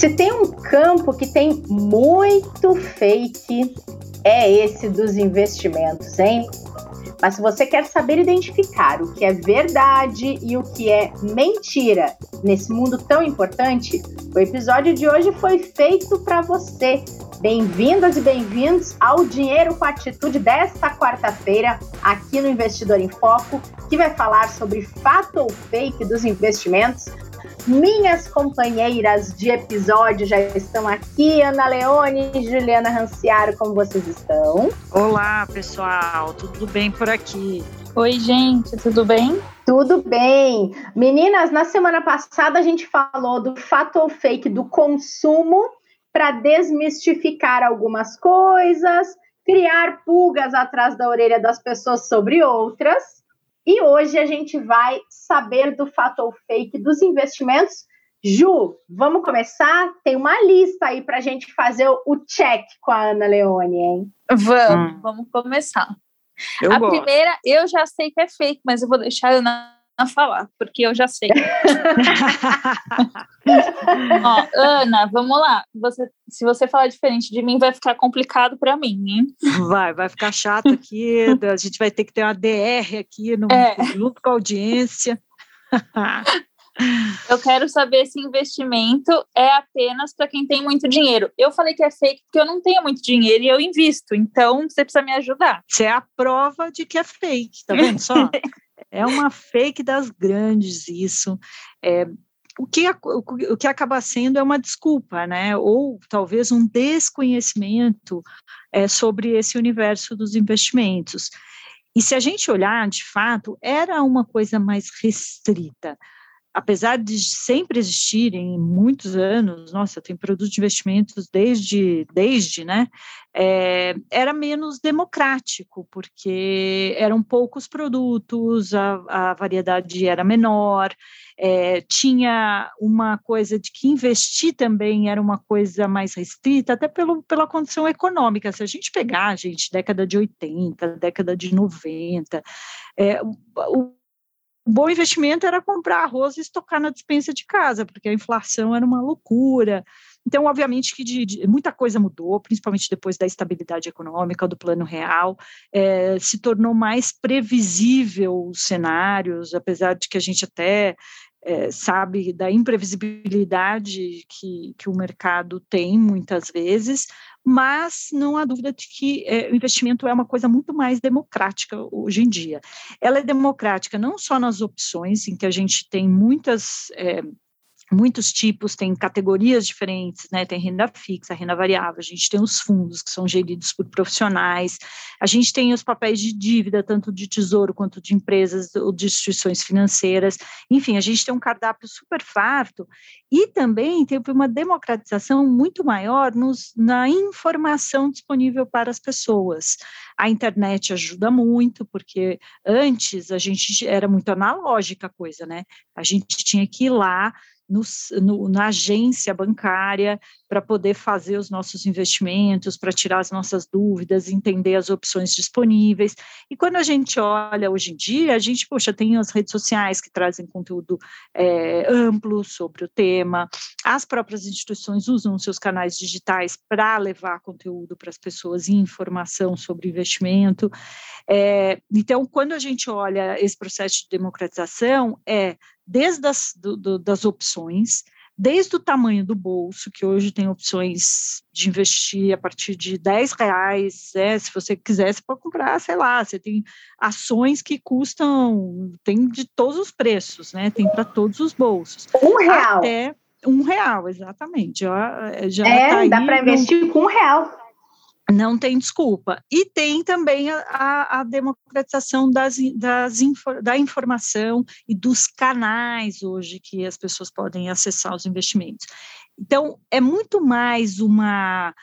Se tem um campo que tem muito fake, é esse dos investimentos, hein? Mas se você quer saber identificar o que é verdade e o que é mentira nesse mundo tão importante, o episódio de hoje foi feito para você. Bem-vindas e bem-vindos ao Dinheiro com Atitude desta quarta-feira, aqui no Investidor em Foco, que vai falar sobre fato ou fake dos investimentos minhas companheiras de episódio já estão aqui, Ana Leone e Juliana Ranciaro, como vocês estão? Olá, pessoal, tudo bem por aqui? Oi, gente, tudo bem? Tudo bem. Meninas, na semana passada a gente falou do fato ou fake do consumo para desmistificar algumas coisas, criar pulgas atrás da orelha das pessoas sobre outras. E hoje a gente vai saber do fato ou fake dos investimentos. Ju, vamos começar? Tem uma lista aí para a gente fazer o check com a Ana Leone, hein? Vamos, hum. vamos começar. Eu a gosto. primeira, eu já sei que é fake, mas eu vou deixar a Ana a falar, porque eu já sei. Ó, Ana, vamos lá. Você, se você falar diferente de mim, vai ficar complicado para mim, hein? Vai, vai ficar chato aqui. a gente vai ter que ter uma DR aqui no, é. junto com a audiência. Eu quero saber se investimento é apenas para quem tem muito dinheiro. Eu falei que é fake porque eu não tenho muito dinheiro e eu invisto, então você precisa me ajudar. Você é a prova de que é fake, tá vendo só? É uma fake das grandes isso. É, o que, o que acaba sendo é uma desculpa, né? Ou talvez um desconhecimento é, sobre esse universo dos investimentos. E se a gente olhar, de fato, era uma coisa mais restrita apesar de sempre existirem muitos anos, nossa, tem produtos de investimentos desde, desde, né, é, era menos democrático, porque eram poucos produtos, a, a variedade era menor, é, tinha uma coisa de que investir também era uma coisa mais restrita, até pelo, pela condição econômica. Se a gente pegar, gente, década de 80, década de 90, é, o o bom investimento era comprar arroz e estocar na dispensa de casa, porque a inflação era uma loucura. Então, obviamente que de, de, muita coisa mudou, principalmente depois da estabilidade econômica, do plano real, é, se tornou mais previsível os cenários, apesar de que a gente até é, sabe da imprevisibilidade que, que o mercado tem muitas vezes, mas não há dúvida de que é, o investimento é uma coisa muito mais democrática hoje em dia. Ela é democrática não só nas opções, em que a gente tem muitas. É, muitos tipos, tem categorias diferentes, né? Tem renda fixa, renda variável, a gente tem os fundos que são geridos por profissionais, a gente tem os papéis de dívida, tanto de tesouro quanto de empresas ou de instituições financeiras, enfim, a gente tem um cardápio super farto e também teve uma democratização muito maior nos, na informação disponível para as pessoas. A internet ajuda muito, porque antes a gente era muito analógica a coisa, né? A gente tinha que ir lá no, no, na agência bancária para poder fazer os nossos investimentos, para tirar as nossas dúvidas, entender as opções disponíveis. E quando a gente olha hoje em dia, a gente, poxa, tem as redes sociais que trazem conteúdo é, amplo sobre o tema, as próprias instituições usam seus canais digitais para levar conteúdo para as pessoas e informação sobre investimento. É, então, quando a gente olha esse processo de democratização, é desde as do, do, das opções, desde o tamanho do bolso, que hoje tem opções de investir a partir de 10 reais, é, se você quiser, você pode comprar, sei lá, você tem ações que custam, tem de todos os preços, né? Tem para todos os bolsos. Um real. Até um real, exatamente. Já, já é, tá dá para investir com um real não tem desculpa. E tem também a, a democratização das, das da informação e dos canais hoje que as pessoas podem acessar os investimentos. Então, é muito mais uma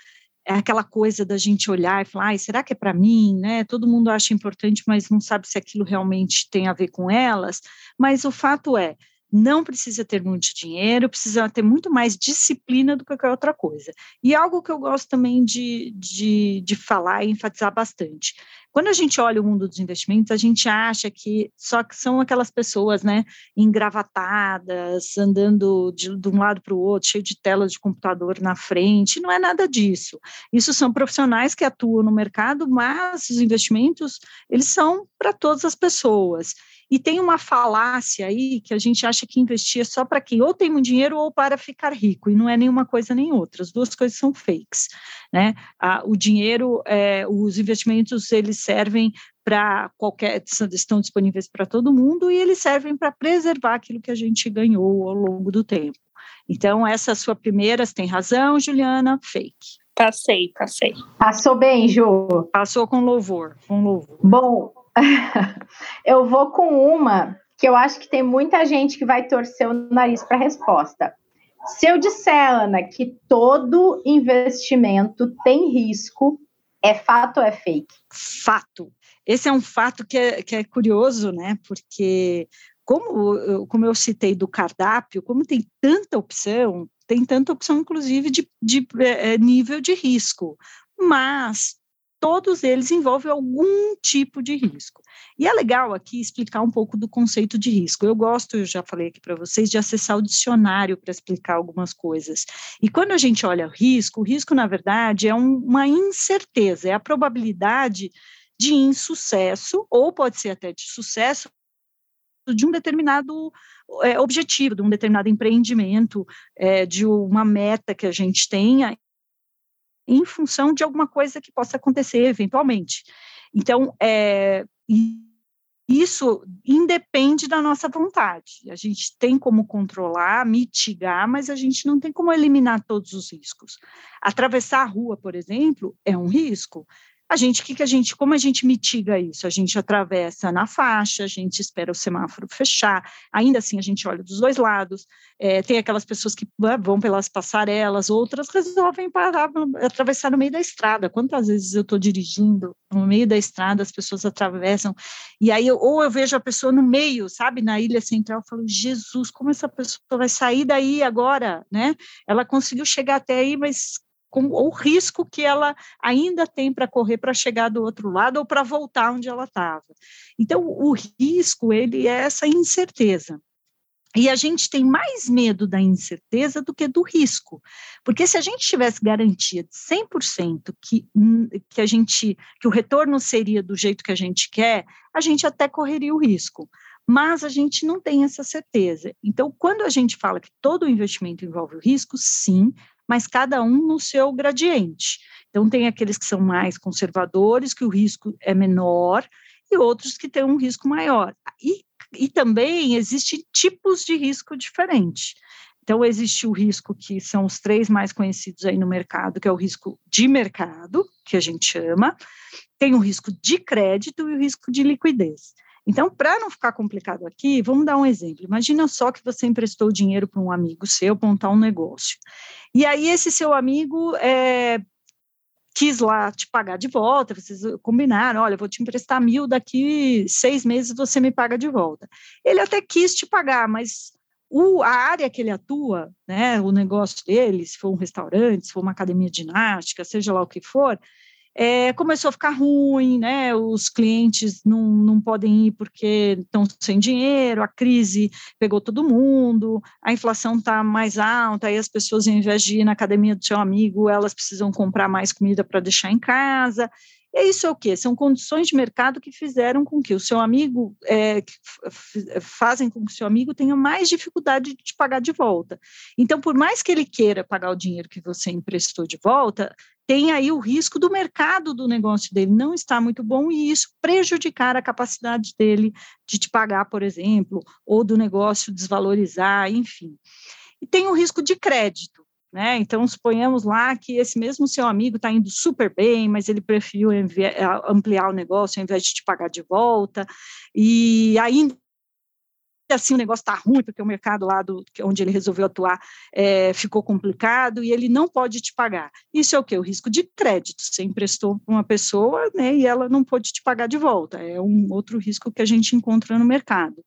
é aquela coisa da gente olhar e falar, será que é para mim, né? Todo mundo acha importante, mas não sabe se aquilo realmente tem a ver com elas. Mas o fato é, não precisa ter muito dinheiro, precisa ter muito mais disciplina do que qualquer outra coisa. E algo que eu gosto também de, de, de falar e enfatizar bastante. Quando a gente olha o mundo dos investimentos, a gente acha que só que são aquelas pessoas, né, engravatadas, andando de, de um lado para o outro, cheio de telas de computador na frente, não é nada disso. Isso são profissionais que atuam no mercado, mas os investimentos, eles são para todas as pessoas. E tem uma falácia aí que a gente acha que investir é só para quem ou tem muito dinheiro ou para ficar rico, e não é nenhuma coisa nem outra, as duas coisas são fakes, né? Ah, o dinheiro, é, os investimentos, eles servem para qualquer, estão disponíveis para todo mundo e eles servem para preservar aquilo que a gente ganhou ao longo do tempo. Então, essa sua primeira, você tem razão, Juliana, fake. Passei, passei. Passou bem, Ju. Passou com louvor, com louvor. Bom, eu vou com uma que eu acho que tem muita gente que vai torcer o nariz para a resposta. Se eu disser, Ana, que todo investimento tem risco, é fato ou é fake? Fato. Esse é um fato que é, que é curioso, né? Porque, como, como eu citei do cardápio, como tem tanta opção, tem tanta opção, inclusive, de, de é, nível de risco. Mas todos eles envolvem algum tipo de risco. E é legal aqui explicar um pouco do conceito de risco. Eu gosto, eu já falei aqui para vocês, de acessar o dicionário para explicar algumas coisas. E quando a gente olha o risco, o risco, na verdade, é um, uma incerteza, é a probabilidade de insucesso, ou pode ser até de sucesso, de um determinado é, objetivo, de um determinado empreendimento, é, de uma meta que a gente tenha, em função de alguma coisa que possa acontecer eventualmente. Então, é, isso independe da nossa vontade. A gente tem como controlar, mitigar, mas a gente não tem como eliminar todos os riscos. Atravessar a rua, por exemplo, é um risco. A gente, que que a gente, como a gente mitiga isso? A gente atravessa na faixa, a gente espera o semáforo fechar, ainda assim a gente olha dos dois lados, é, tem aquelas pessoas que né, vão pelas passarelas, outras resolvem parar, atravessar no meio da estrada. Quantas vezes eu estou dirigindo no meio da estrada, as pessoas atravessam, e aí, eu, ou eu vejo a pessoa no meio, sabe, na ilha central, eu falo, Jesus, como essa pessoa vai sair daí agora, né? Ela conseguiu chegar até aí, mas com o risco que ela ainda tem para correr para chegar do outro lado ou para voltar onde ela estava. Então, o risco, ele é essa incerteza. E a gente tem mais medo da incerteza do que do risco. Porque se a gente tivesse garantia de 100% que, que a gente que o retorno seria do jeito que a gente quer, a gente até correria o risco. Mas a gente não tem essa certeza. Então, quando a gente fala que todo investimento envolve o risco, sim, mas cada um no seu gradiente. Então, tem aqueles que são mais conservadores, que o risco é menor, e outros que têm um risco maior. E, e também existem tipos de risco diferentes. Então, existe o risco que são os três mais conhecidos aí no mercado, que é o risco de mercado, que a gente chama, tem o risco de crédito e o risco de liquidez. Então, para não ficar complicado aqui, vamos dar um exemplo. Imagina só que você emprestou dinheiro para um amigo seu montar um negócio. E aí, esse seu amigo é, quis lá te pagar de volta, vocês combinaram, olha, vou te emprestar mil, daqui seis meses você me paga de volta. Ele até quis te pagar, mas o, a área que ele atua, né, o negócio dele, se for um restaurante, se for uma academia de ginástica, seja lá o que for, é, começou a ficar ruim, né? Os clientes não, não podem ir porque estão sem dinheiro, a crise pegou todo mundo, a inflação está mais alta, aí as pessoas, ao invés de ir na academia do seu amigo, elas precisam comprar mais comida para deixar em casa. E isso é o quê? São condições de mercado que fizeram com que o seu amigo, é, fazem com que o seu amigo tenha mais dificuldade de pagar de volta. Então, por mais que ele queira pagar o dinheiro que você emprestou de volta, tem aí o risco do mercado do negócio dele não estar muito bom e isso prejudicar a capacidade dele de te pagar, por exemplo, ou do negócio desvalorizar, enfim. E tem o risco de crédito. Né? Então, suponhamos lá que esse mesmo seu amigo está indo super bem, mas ele preferiu ampliar o negócio ao invés de te pagar de volta, e ainda assim o negócio está ruim, porque o mercado lá do, onde ele resolveu atuar é, ficou complicado e ele não pode te pagar. Isso é o que? O risco de crédito. Você emprestou uma pessoa né, e ela não pode te pagar de volta. É um outro risco que a gente encontra no mercado.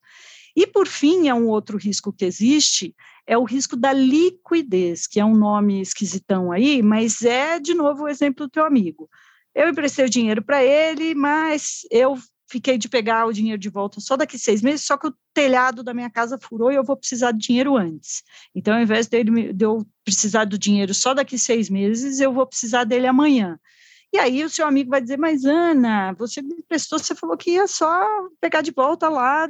E, por fim, é um outro risco que existe, é o risco da liquidez, que é um nome esquisitão aí, mas é, de novo, o exemplo do teu amigo. eu emprestei o dinheiro para ele, mas eu fiquei de pegar o dinheiro de volta só daqui seis meses, só que o telhado da minha casa furou e eu vou precisar de dinheiro antes. Então, ao invés dele, de eu precisar do dinheiro só daqui seis meses, eu vou precisar dele amanhã. E aí o seu amigo vai dizer, mas Ana, você me emprestou, você falou que ia só pegar de volta lá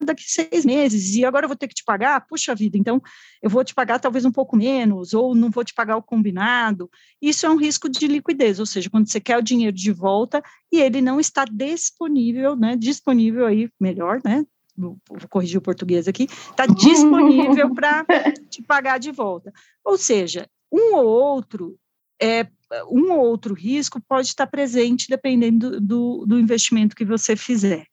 daqui seis meses, e agora eu vou ter que te pagar, puxa vida, então eu vou te pagar talvez um pouco menos, ou não vou te pagar o combinado, isso é um risco de liquidez, ou seja, quando você quer o dinheiro de volta e ele não está disponível, né, disponível aí, melhor, né, vou corrigir o português aqui, está disponível para te pagar de volta. Ou seja, um ou outro é, um ou outro risco pode estar presente dependendo do, do investimento que você fizer.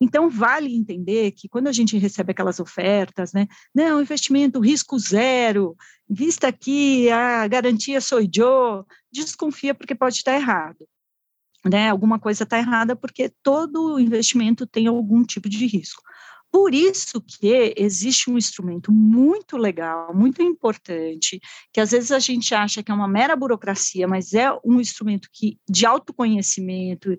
Então, vale entender que quando a gente recebe aquelas ofertas, né, não, investimento risco zero, vista aqui, a garantia sou eu, desconfia porque pode estar errado. Né, alguma coisa está errada porque todo investimento tem algum tipo de risco. Por isso que existe um instrumento muito legal, muito importante, que às vezes a gente acha que é uma mera burocracia, mas é um instrumento que de autoconhecimento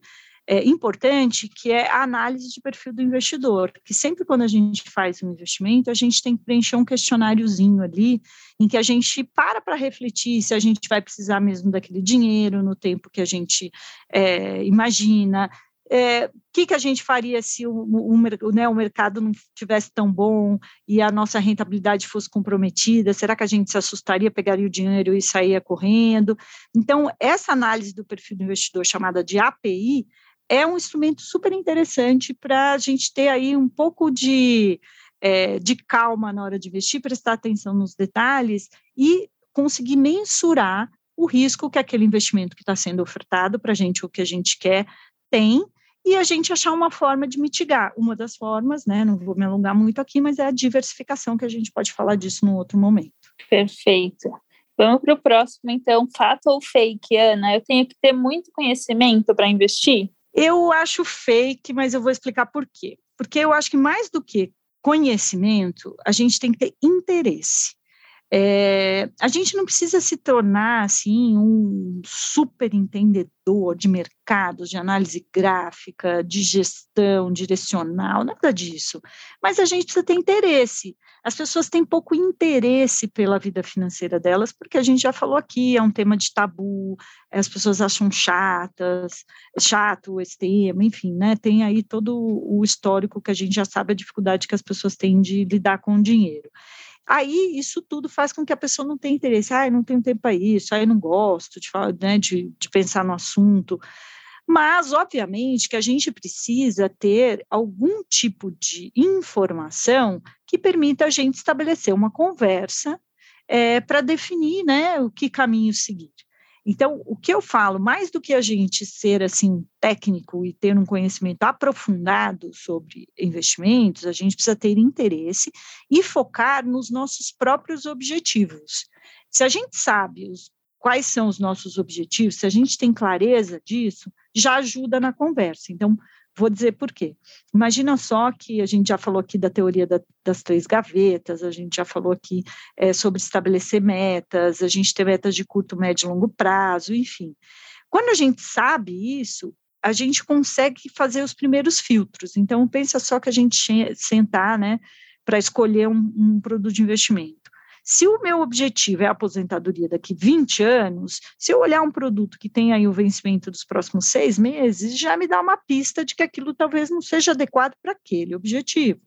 é, importante, que é a análise de perfil do investidor, que sempre quando a gente faz um investimento, a gente tem que preencher um questionáriozinho ali, em que a gente para para refletir se a gente vai precisar mesmo daquele dinheiro no tempo que a gente é, imagina, o é, que, que a gente faria se o, o, né, o mercado não tivesse tão bom e a nossa rentabilidade fosse comprometida? Será que a gente se assustaria, pegaria o dinheiro e saía correndo? Então, essa análise do perfil do investidor, chamada de API, é um instrumento super interessante para a gente ter aí um pouco de, é, de calma na hora de investir, prestar atenção nos detalhes e conseguir mensurar o risco que aquele investimento que está sendo ofertado para a gente, o que a gente quer, tem e a gente achar uma forma de mitigar. Uma das formas, né, não vou me alongar muito aqui, mas é a diversificação, que a gente pode falar disso num outro momento. Perfeito. Vamos para o próximo, então, fato ou fake, Ana? Eu tenho que ter muito conhecimento para investir? Eu acho fake, mas eu vou explicar por quê. Porque eu acho que mais do que conhecimento, a gente tem que ter interesse. É, a gente não precisa se tornar assim um super entendedor de mercados, de análise gráfica, de gestão direcional, nada disso. Mas a gente precisa ter interesse. As pessoas têm pouco interesse pela vida financeira delas, porque a gente já falou aqui, é um tema de tabu, as pessoas acham chatas, chato esse tema, enfim, né? Tem aí todo o histórico que a gente já sabe a dificuldade que as pessoas têm de lidar com o dinheiro. Aí isso tudo faz com que a pessoa não tenha interesse. Ah, não tenho tempo para isso, ah, não gosto de, né, de, de pensar no assunto. Mas, obviamente, que a gente precisa ter algum tipo de informação que permita a gente estabelecer uma conversa é, para definir né, o que caminho seguir. Então, o que eu falo, mais do que a gente ser assim técnico e ter um conhecimento aprofundado sobre investimentos, a gente precisa ter interesse e focar nos nossos próprios objetivos. Se a gente sabe os, quais são os nossos objetivos, se a gente tem clareza disso, já ajuda na conversa. Então, Vou dizer por quê. Imagina só que a gente já falou aqui da teoria da, das três gavetas, a gente já falou aqui é, sobre estabelecer metas, a gente tem metas de curto, médio e longo prazo, enfim. Quando a gente sabe isso, a gente consegue fazer os primeiros filtros. Então, pensa só que a gente sentar, né, para escolher um, um produto de investimento. Se o meu objetivo é a aposentadoria daqui 20 anos, se eu olhar um produto que tem aí o vencimento dos próximos seis meses, já me dá uma pista de que aquilo talvez não seja adequado para aquele objetivo.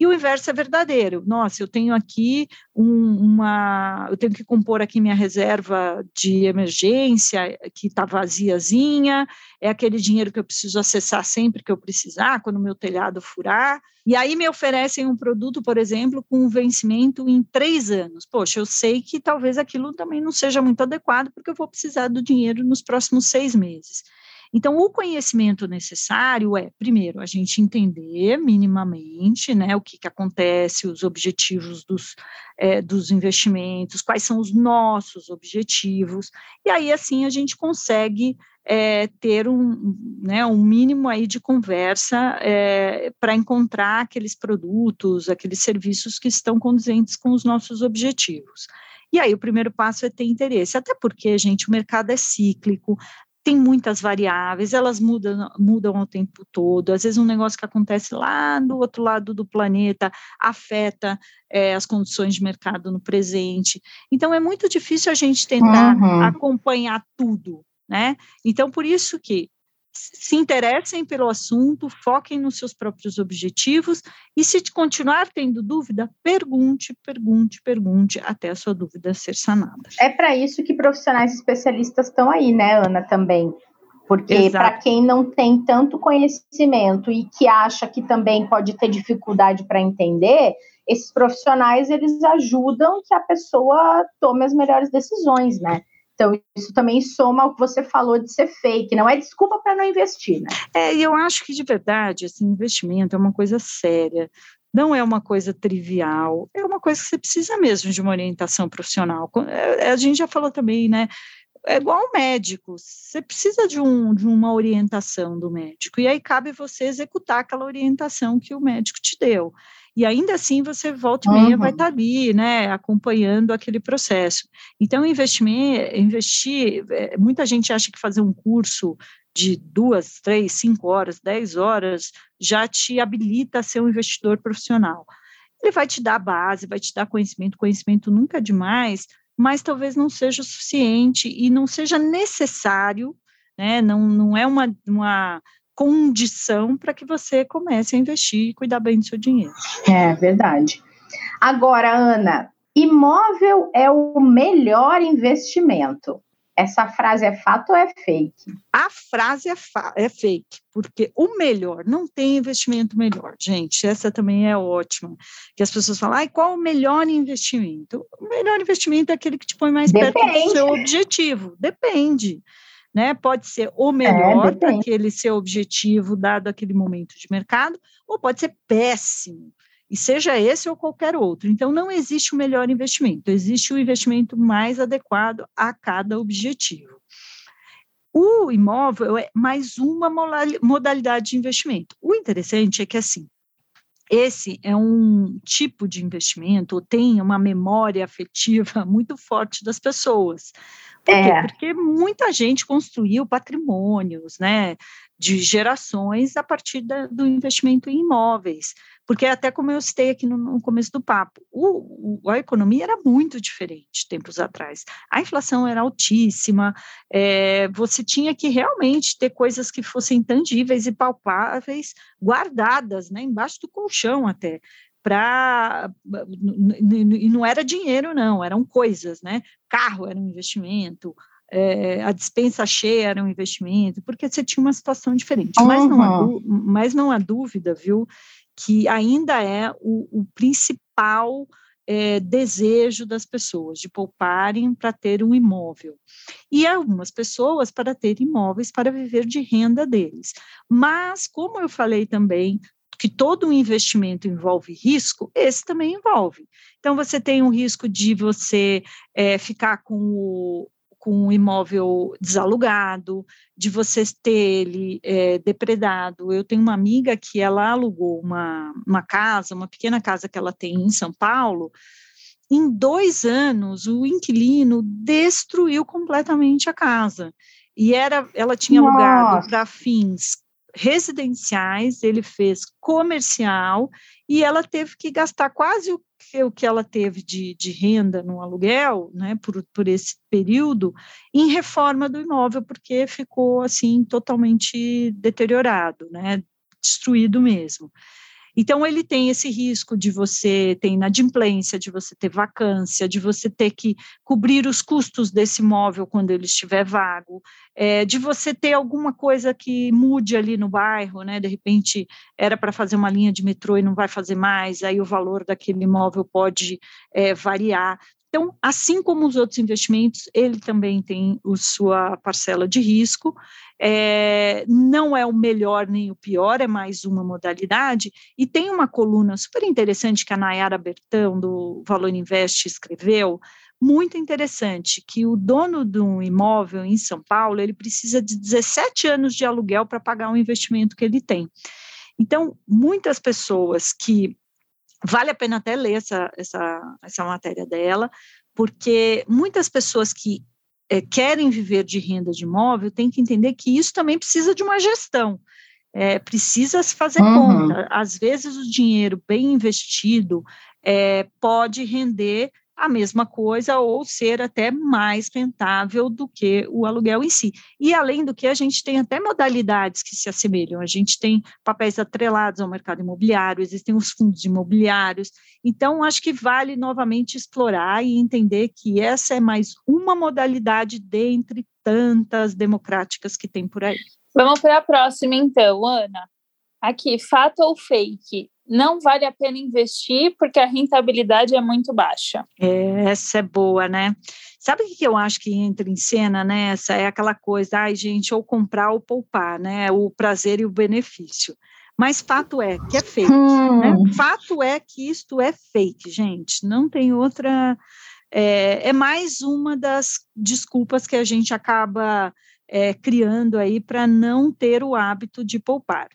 E o inverso é verdadeiro. Nossa, eu tenho aqui um, uma, eu tenho que compor aqui minha reserva de emergência que está vaziazinha, é aquele dinheiro que eu preciso acessar sempre que eu precisar, quando meu telhado furar. E aí me oferecem um produto, por exemplo, com um vencimento em três anos. Poxa, eu sei que talvez aquilo também não seja muito adequado, porque eu vou precisar do dinheiro nos próximos seis meses. Então, o conhecimento necessário é, primeiro, a gente entender minimamente né, o que, que acontece, os objetivos dos, é, dos investimentos, quais são os nossos objetivos, e aí, assim, a gente consegue é, ter um, né, um mínimo aí de conversa é, para encontrar aqueles produtos, aqueles serviços que estão condizentes com os nossos objetivos. E aí o primeiro passo é ter interesse, até porque, gente, o mercado é cíclico, tem muitas variáveis, elas mudam, mudam ao tempo todo. Às vezes, um negócio que acontece lá do outro lado do planeta afeta é, as condições de mercado no presente. Então, é muito difícil a gente tentar uhum. acompanhar tudo, né? Então, por isso que se interessem pelo assunto, foquem nos seus próprios objetivos e se continuar tendo dúvida, pergunte, pergunte, pergunte até a sua dúvida ser sanada. É para isso que profissionais especialistas estão aí, né, Ana, também. Porque para quem não tem tanto conhecimento e que acha que também pode ter dificuldade para entender, esses profissionais eles ajudam que a pessoa tome as melhores decisões, né? Então, isso também soma ao que você falou de ser fake, não é desculpa para não investir, né? É, e eu acho que de verdade, assim, investimento é uma coisa séria, não é uma coisa trivial, é uma coisa que você precisa mesmo de uma orientação profissional. É, a gente já falou também, né? É igual ao médico, você precisa de, um, de uma orientação do médico, e aí cabe você executar aquela orientação que o médico te deu e ainda assim você volta e meia uhum. vai estar tá ali, né, acompanhando aquele processo. Então, investimento, investir, é, muita gente acha que fazer um curso de duas, três, cinco horas, dez horas, já te habilita a ser um investidor profissional. Ele vai te dar base, vai te dar conhecimento, conhecimento nunca é demais, mas talvez não seja o suficiente e não seja necessário, né, não, não é uma, uma condição para que você comece a investir e cuidar bem do seu dinheiro. É verdade. Agora, Ana, imóvel é o melhor investimento. Essa frase é fato ou é fake? A frase é, é fake, porque o melhor, não tem investimento melhor, gente. Essa também é ótima. Que as pessoas falam, ah, qual o melhor investimento? O melhor investimento é aquele que te põe mais Depende. perto do seu objetivo. Depende né? Pode ser o melhor é, para aquele seu objetivo, dado aquele momento de mercado, ou pode ser péssimo, e seja esse ou qualquer outro. Então, não existe o melhor investimento, existe o investimento mais adequado a cada objetivo. O imóvel é mais uma modalidade de investimento. O interessante é que, assim, esse é um tipo de investimento, tem uma memória afetiva muito forte das pessoas. Por é. quê? Porque muita gente construiu patrimônios, né, de gerações a partir da, do investimento em imóveis. Porque até como eu citei aqui no, no começo do papo, o, o, a economia era muito diferente tempos atrás. A inflação era altíssima, é, você tinha que realmente ter coisas que fossem tangíveis e palpáveis, guardadas, né, embaixo do colchão até, para e não era dinheiro não, eram coisas, né? Carro era um investimento, é, a dispensa cheia era um investimento, porque você tinha uma situação diferente. Uhum. Mas, não há, mas não há dúvida, viu, que ainda é o, o principal é, desejo das pessoas de pouparem para ter um imóvel. E algumas pessoas para ter imóveis para viver de renda deles. Mas, como eu falei também, que todo investimento envolve risco, esse também envolve. Então, você tem um risco de você é, ficar com o, com o imóvel desalugado, de você ter ele é, depredado. Eu tenho uma amiga que ela alugou uma, uma casa, uma pequena casa que ela tem em São Paulo. Em dois anos, o inquilino destruiu completamente a casa. E era, ela tinha Nossa. alugado para fins residenciais, ele fez comercial e ela teve que gastar quase o o que ela teve de, de renda no aluguel, né, por, por esse período, em reforma do imóvel, porque ficou assim totalmente deteriorado, né, destruído mesmo. Então, ele tem esse risco de você ter inadimplência, de você ter vacância, de você ter que cobrir os custos desse imóvel quando ele estiver vago, é, de você ter alguma coisa que mude ali no bairro, né? De repente era para fazer uma linha de metrô e não vai fazer mais, aí o valor daquele imóvel pode é, variar. Então, assim como os outros investimentos, ele também tem a sua parcela de risco. É, não é o melhor nem o pior, é mais uma modalidade. E tem uma coluna super interessante que a Nayara Bertão, do Valor Invest, escreveu, muito interessante, que o dono de um imóvel em São Paulo, ele precisa de 17 anos de aluguel para pagar o investimento que ele tem. Então, muitas pessoas que Vale a pena até ler essa, essa, essa matéria dela, porque muitas pessoas que é, querem viver de renda de imóvel têm que entender que isso também precisa de uma gestão. É, precisa se fazer uhum. conta. Às vezes, o dinheiro bem investido é, pode render a mesma coisa ou ser até mais rentável do que o aluguel em si. E além do que, a gente tem até modalidades que se assemelham. A gente tem papéis atrelados ao mercado imobiliário, existem os fundos imobiliários. Então, acho que vale novamente explorar e entender que essa é mais uma modalidade dentre tantas democráticas que tem por aí. Vamos para a próxima, então, Ana. Aqui, fato ou fake? Não vale a pena investir porque a rentabilidade é muito baixa. É, essa é boa, né? Sabe o que eu acho que entra em cena nessa? É aquela coisa, ai, gente, ou comprar ou poupar, né? O prazer e o benefício. Mas fato é que é fake. Hum. Né? Fato é que isto é fake, gente. Não tem outra. É, é mais uma das desculpas que a gente acaba é, criando aí para não ter o hábito de poupar.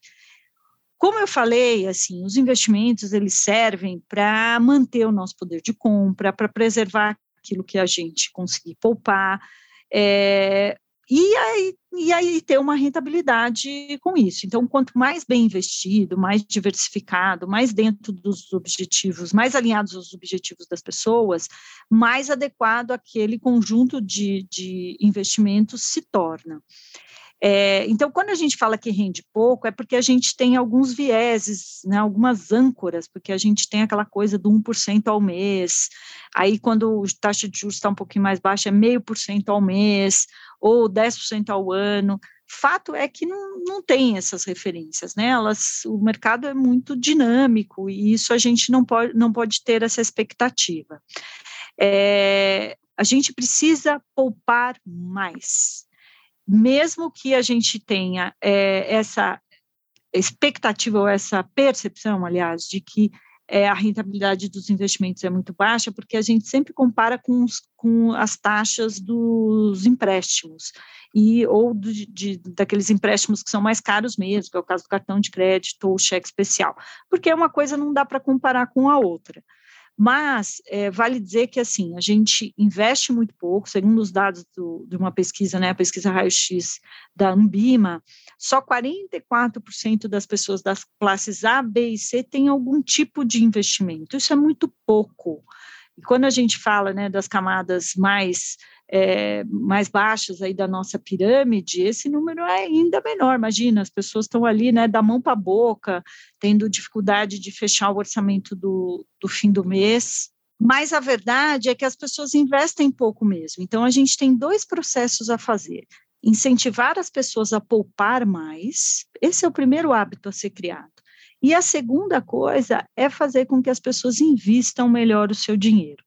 Como eu falei, assim, os investimentos eles servem para manter o nosso poder de compra, para preservar aquilo que a gente conseguir poupar, é, e, aí, e aí ter uma rentabilidade com isso. Então, quanto mais bem investido, mais diversificado, mais dentro dos objetivos, mais alinhados aos objetivos das pessoas, mais adequado aquele conjunto de, de investimentos se torna. É, então, quando a gente fala que rende pouco, é porque a gente tem alguns vieses, né, algumas âncoras, porque a gente tem aquela coisa do 1% ao mês, aí quando a taxa de juros está um pouquinho mais baixa, é meio por cento ao mês, ou 10% ao ano. Fato é que não, não tem essas referências, né? Elas, o mercado é muito dinâmico e isso a gente não pode, não pode ter essa expectativa. É, a gente precisa poupar mais mesmo que a gente tenha é, essa expectativa ou essa percepção, aliás, de que é, a rentabilidade dos investimentos é muito baixa, porque a gente sempre compara com, os, com as taxas dos empréstimos, e ou de, daqueles empréstimos que são mais caros mesmo, que é o caso do cartão de crédito ou cheque especial, porque uma coisa não dá para comparar com a outra. Mas é, vale dizer que assim a gente investe muito pouco, segundo os dados do, de uma pesquisa, né, a pesquisa raio-x da Ambima, só 44% das pessoas das classes A, B e C têm algum tipo de investimento. Isso é muito pouco. E quando a gente fala né, das camadas mais é, mais baixas aí da nossa pirâmide, esse número é ainda menor. Imagina, as pessoas estão ali, né, da mão para a boca, tendo dificuldade de fechar o orçamento do, do fim do mês. Mas a verdade é que as pessoas investem pouco mesmo. Então, a gente tem dois processos a fazer. Incentivar as pessoas a poupar mais, esse é o primeiro hábito a ser criado. E a segunda coisa é fazer com que as pessoas invistam melhor o seu dinheiro.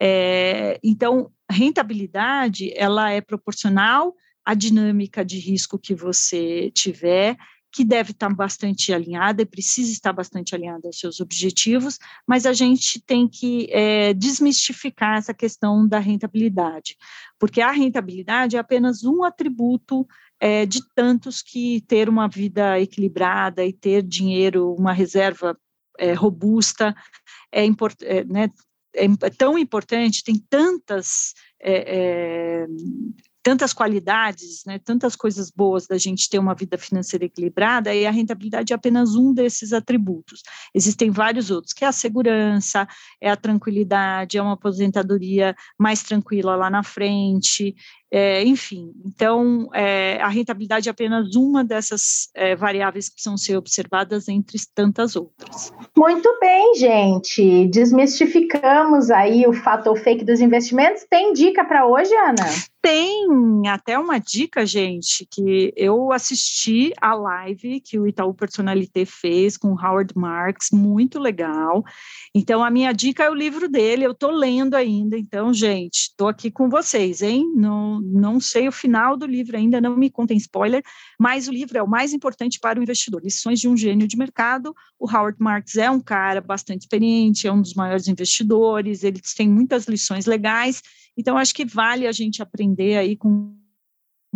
É, então, rentabilidade, ela é proporcional à dinâmica de risco que você tiver, que deve estar bastante alinhada e precisa estar bastante alinhada aos seus objetivos, mas a gente tem que é, desmistificar essa questão da rentabilidade, porque a rentabilidade é apenas um atributo é, de tantos que ter uma vida equilibrada e ter dinheiro, uma reserva é, robusta, é, import, é, né, é, é tão importante, tem tantas é, é, tantas qualidades, né, tantas coisas boas da gente ter uma vida financeira equilibrada, e a rentabilidade é apenas um desses atributos. Existem vários outros, que é a segurança, é a tranquilidade, é uma aposentadoria mais tranquila lá na frente, é, enfim, então é, a rentabilidade é apenas uma dessas é, variáveis que precisam ser observadas entre tantas outras. Muito bem, gente. Desmistificamos aí o fato ou fake dos investimentos. Tem dica para hoje, Ana? Tem até uma dica, gente, que eu assisti a live que o Itaú Personalité fez com o Howard Marks, muito legal. Então, a minha dica é o livro dele, eu estou lendo ainda. Então, gente, estou aqui com vocês, hein? Não, não sei o final do livro ainda, não me contem spoiler, mas o livro é o mais importante para o investidor. Lições de um gênio de mercado. O Howard Marks é um cara bastante experiente, é um dos maiores investidores, ele tem muitas lições legais então, acho que vale a gente aprender aí com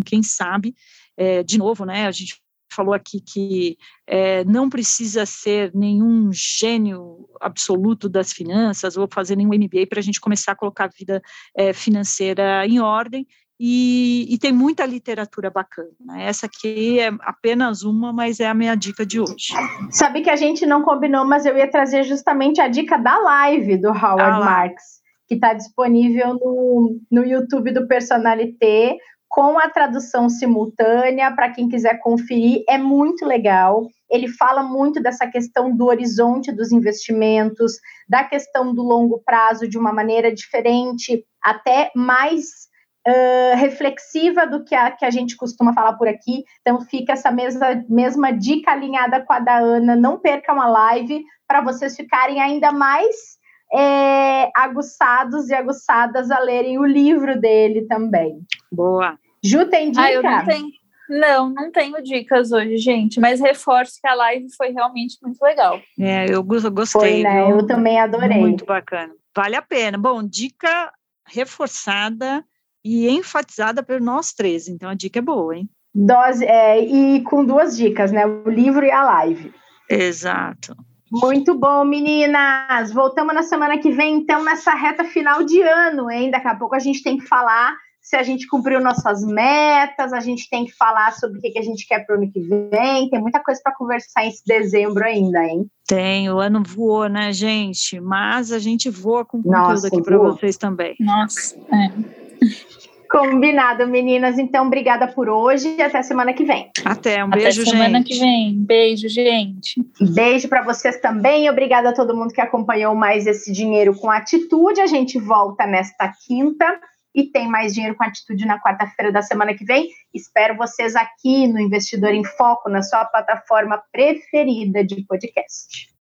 quem sabe. É, de novo, né, a gente falou aqui que é, não precisa ser nenhum gênio absoluto das finanças ou fazer nenhum MBA para a gente começar a colocar a vida é, financeira em ordem. E, e, tem muita literatura bacana. Essa aqui é apenas uma, mas é a minha dica de hoje. Sabe que a gente não combinou, mas eu ia trazer justamente a dica da live do Howard ah, Marks, que está disponível no, no YouTube do Personalité, com a tradução simultânea, para quem quiser conferir, é muito legal. Ele fala muito dessa questão do horizonte dos investimentos, da questão do longo prazo de uma maneira diferente, até mais Uh, reflexiva do que a, que a gente costuma falar por aqui. Então, fica essa mesma, mesma dica alinhada com a da Ana. Não percam a live para vocês ficarem ainda mais é, aguçados e aguçadas a lerem o livro dele também. Boa. Ju, tem dica? Ah, eu não tenho. Não, não tenho dicas hoje, gente, mas reforço que a live foi realmente muito legal. É, eu gostei. Foi, né? Eu também adorei. Muito bacana. Vale a pena. Bom, dica reforçada e enfatizada por nós três, então a dica é boa, hein? Dose, é, e com duas dicas, né? O livro e a live. Exato. Muito bom, meninas! Voltamos na semana que vem, então, nessa reta final de ano, hein? Daqui a pouco a gente tem que falar se a gente cumpriu nossas metas, a gente tem que falar sobre o que, a gente quer para o ano que vem. Tem muita coisa para conversar em dezembro ainda, hein? Tem, o ano voou, né, gente? Mas a gente voa com conteúdo Nossa, aqui para vocês também. Nossa, é. Combinado, meninas. Então, obrigada por hoje e até semana que vem. Até, um beijo, até semana que vem. Beijo, gente. Beijo para vocês também. Obrigada a todo mundo que acompanhou mais esse Dinheiro com Atitude. A gente volta nesta quinta e tem mais Dinheiro com Atitude na quarta-feira da semana que vem. Espero vocês aqui no Investidor em Foco, na sua plataforma preferida de podcast.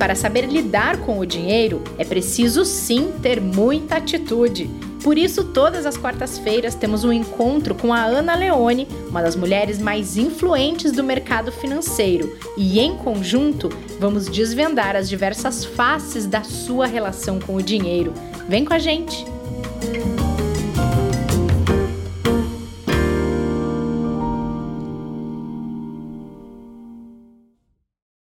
Para saber lidar com o dinheiro, é preciso sim ter muita atitude. Por isso, todas as quartas-feiras temos um encontro com a Ana Leone, uma das mulheres mais influentes do mercado financeiro, e em conjunto vamos desvendar as diversas faces da sua relação com o dinheiro. Vem com a gente!